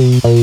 Bye.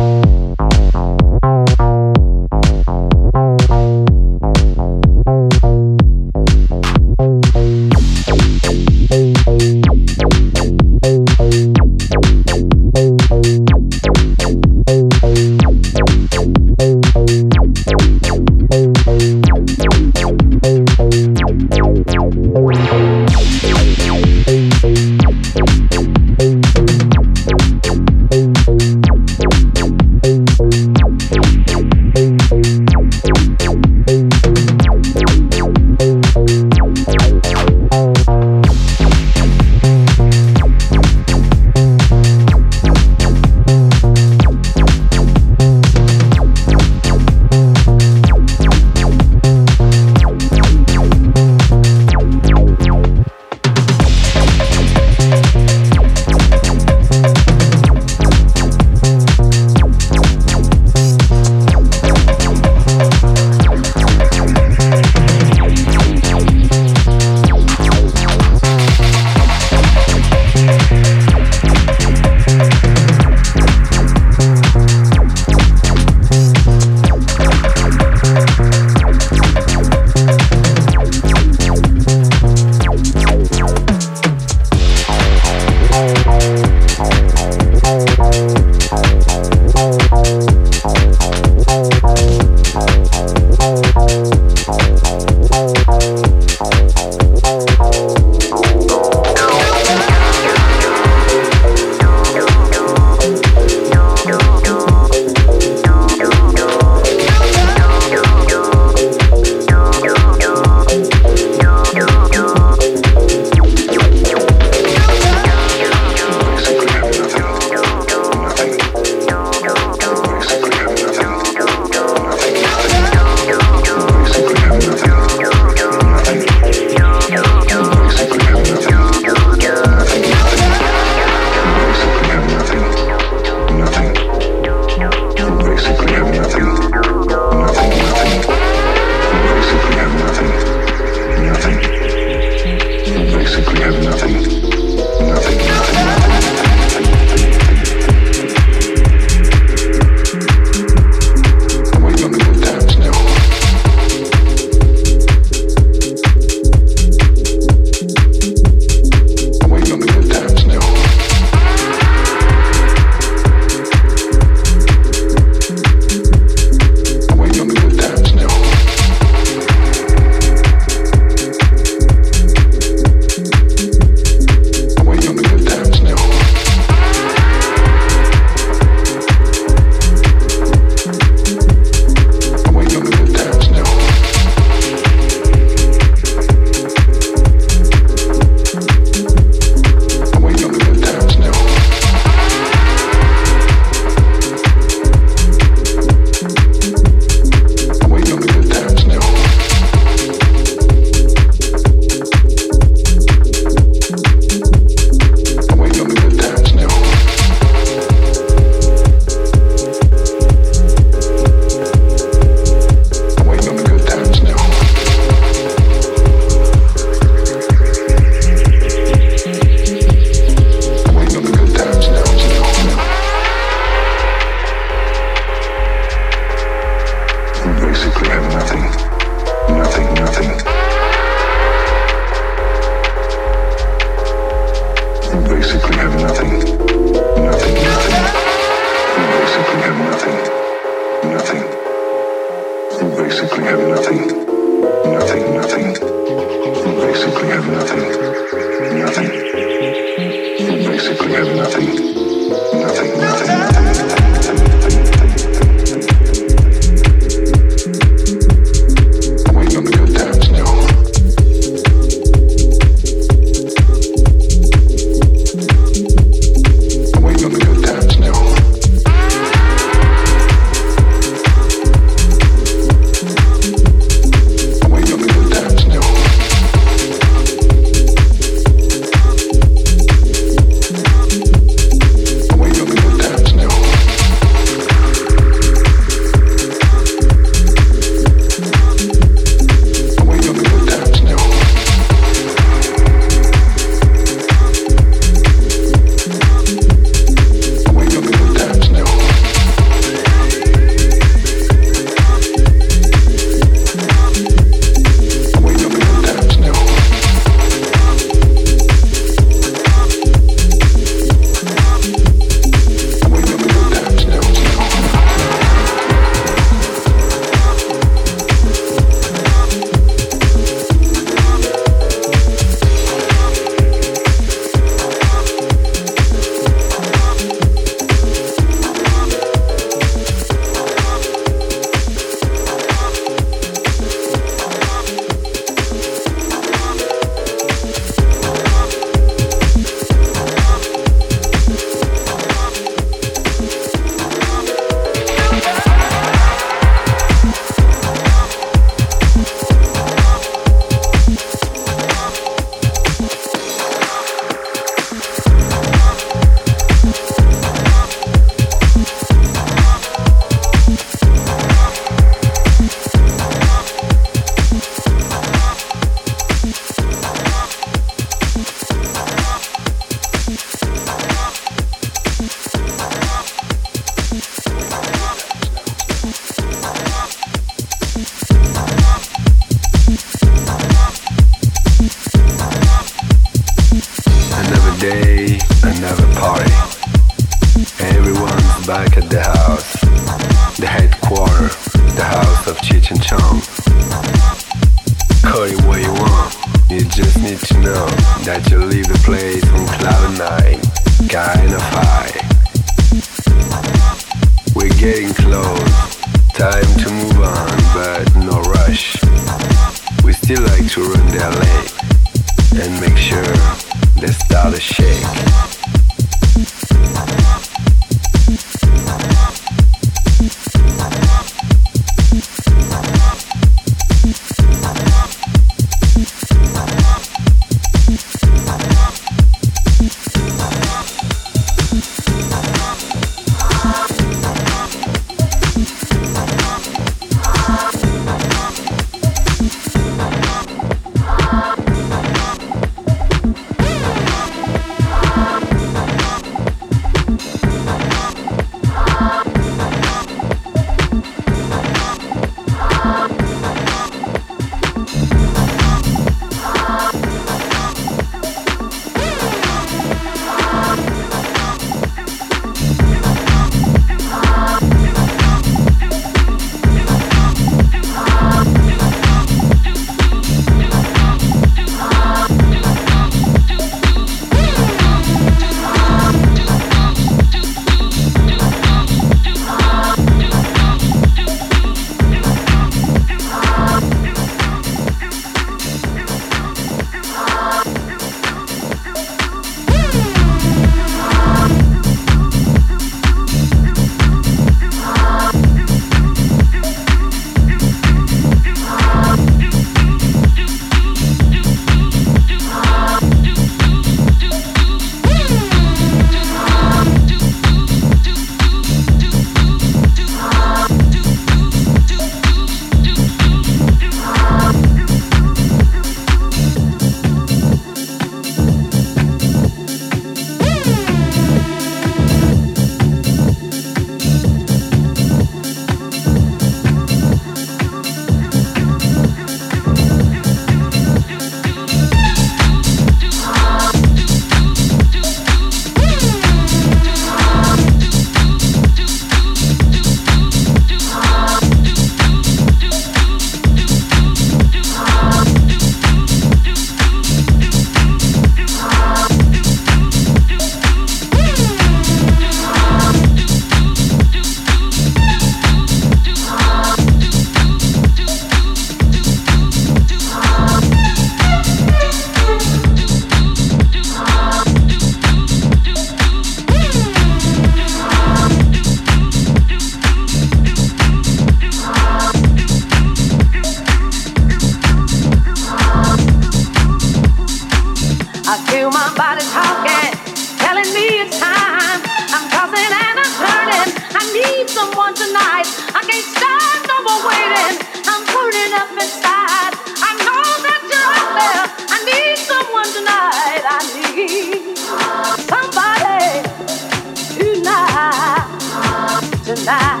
된다.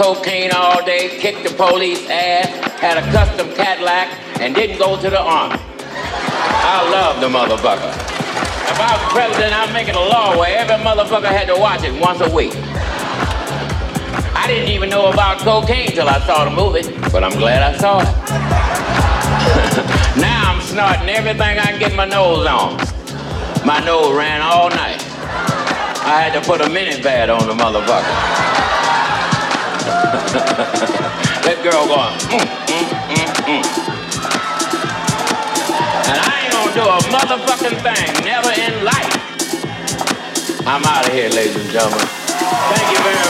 Cocaine all day, kicked the police ass, had a custom Cadillac, and didn't go to the army. I love the motherfucker. If I was president, I'm making a law where every motherfucker had to watch it once a week. I didn't even know about cocaine till I saw the movie, but I'm glad I saw it. now I'm snorting everything I can get my nose on. My nose ran all night. I had to put a mini pad on the motherfucker. that girl going, mm, mm, mm, mm. And I ain't gonna do a motherfucking thing, never in life. I'm out of here, ladies and gentlemen. Thank you very much.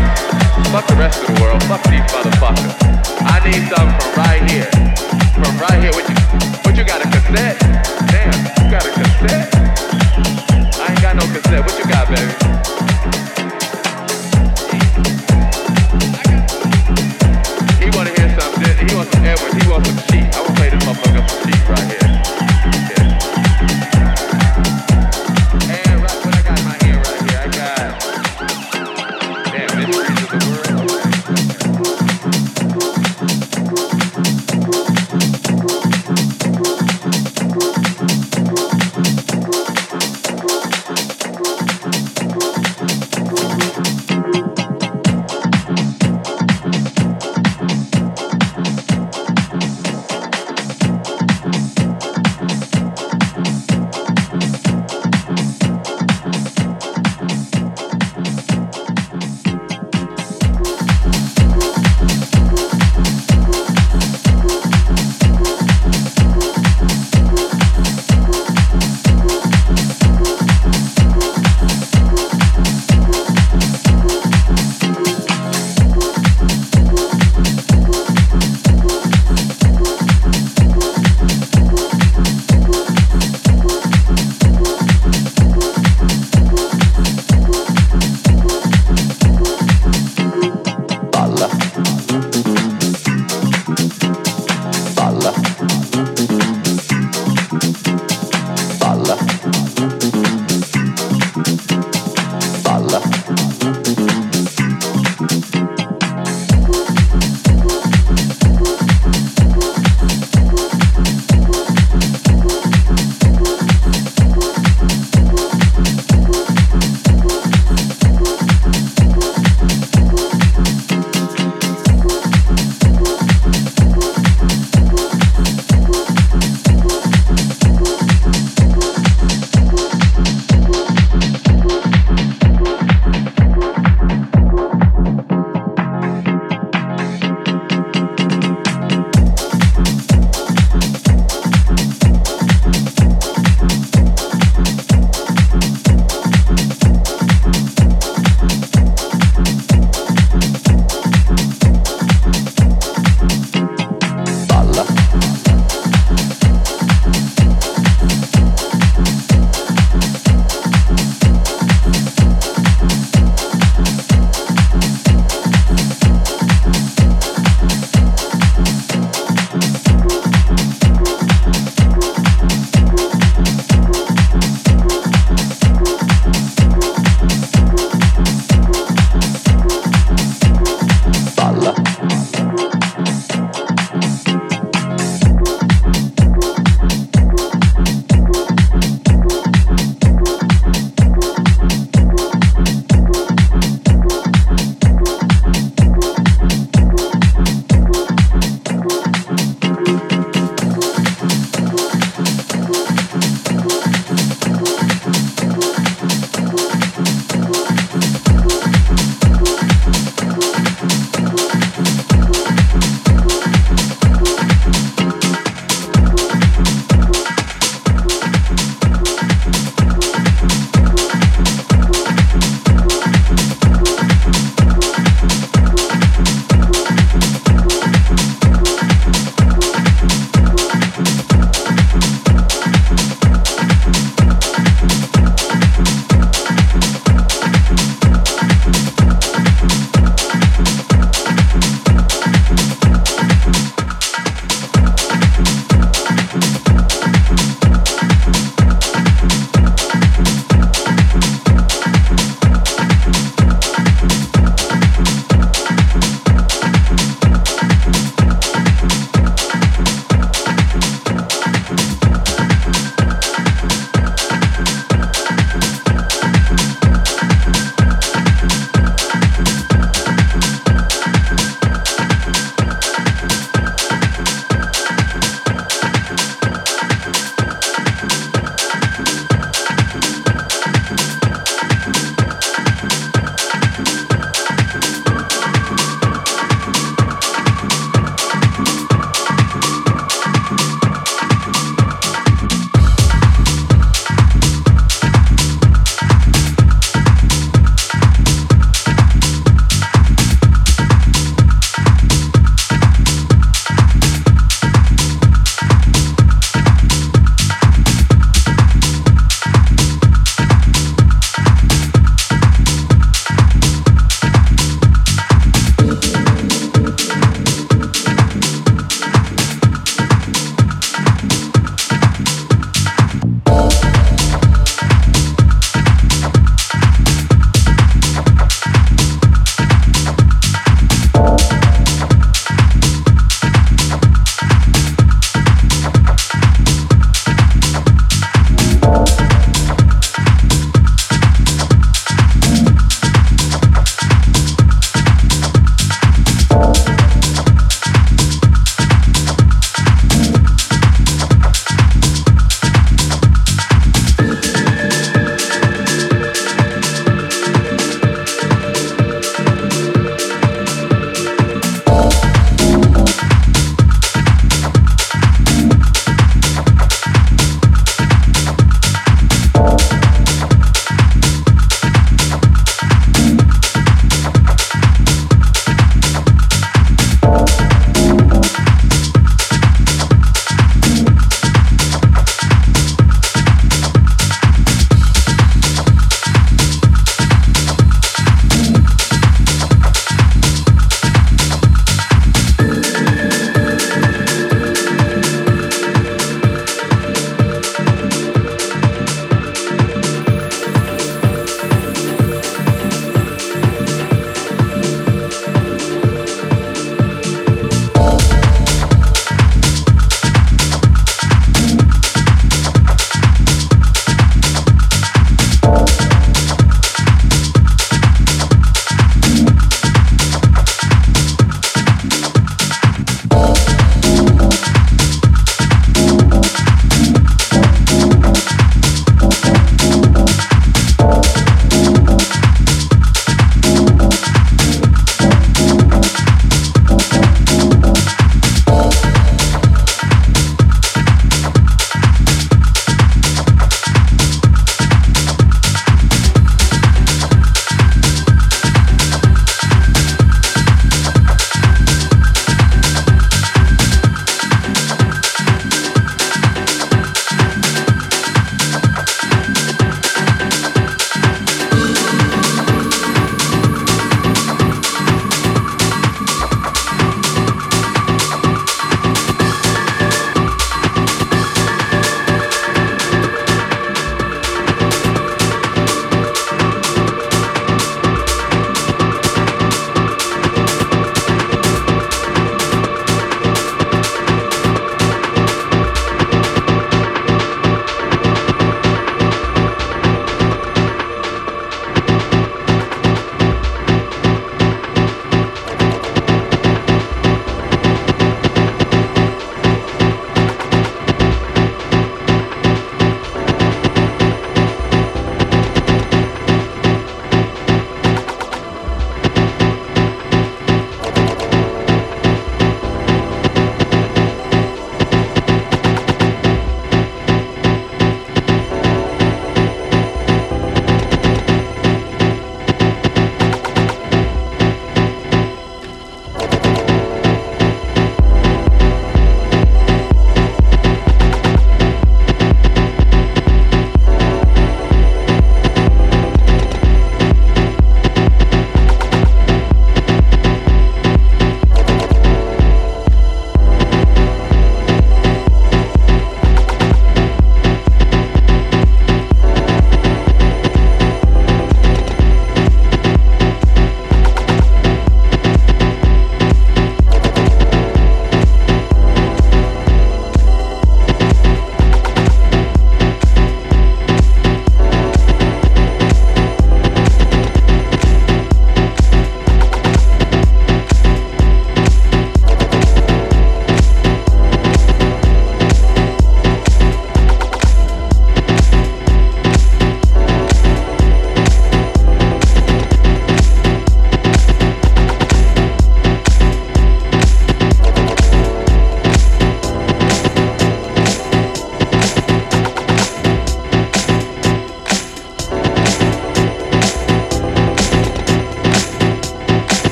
Fuck the rest of the world. Fuck these motherfuckers. I need something from right here. From right here. What you, what you got, a cassette? Damn, you got a cassette?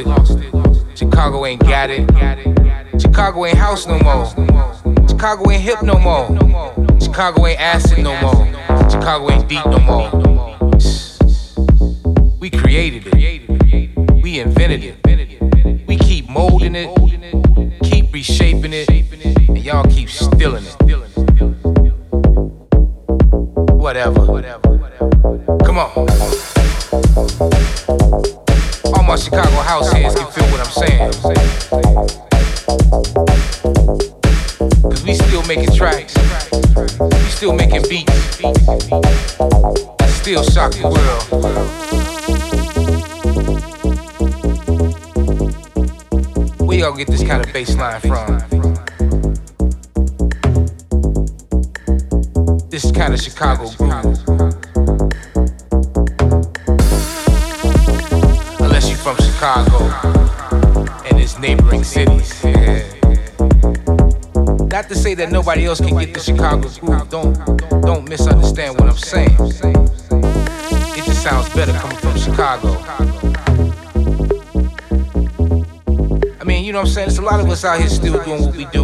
lost it. Chicago ain't got it. Chicago ain't house no more. Chicago ain't hip no more. Chicago ain't acid. Get the Chicago groove. Don't don't misunderstand what I'm saying. It just sounds better coming from Chicago. I mean, you know what I'm saying? There's a lot of us out here still doing what we do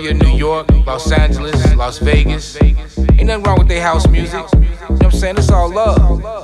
Philadelphia, New York, Los Angeles, Las Vegas. Ain't nothing wrong with their house music. You know what I'm saying? It's all love.